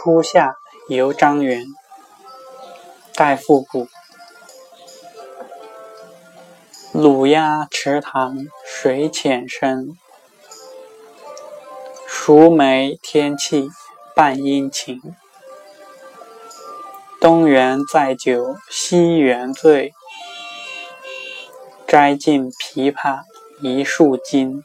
初夏，游张园。戴复古。鲁鸭池塘水浅深，熟梅天气半阴晴。东园载酒西园醉，摘尽枇杷一树金。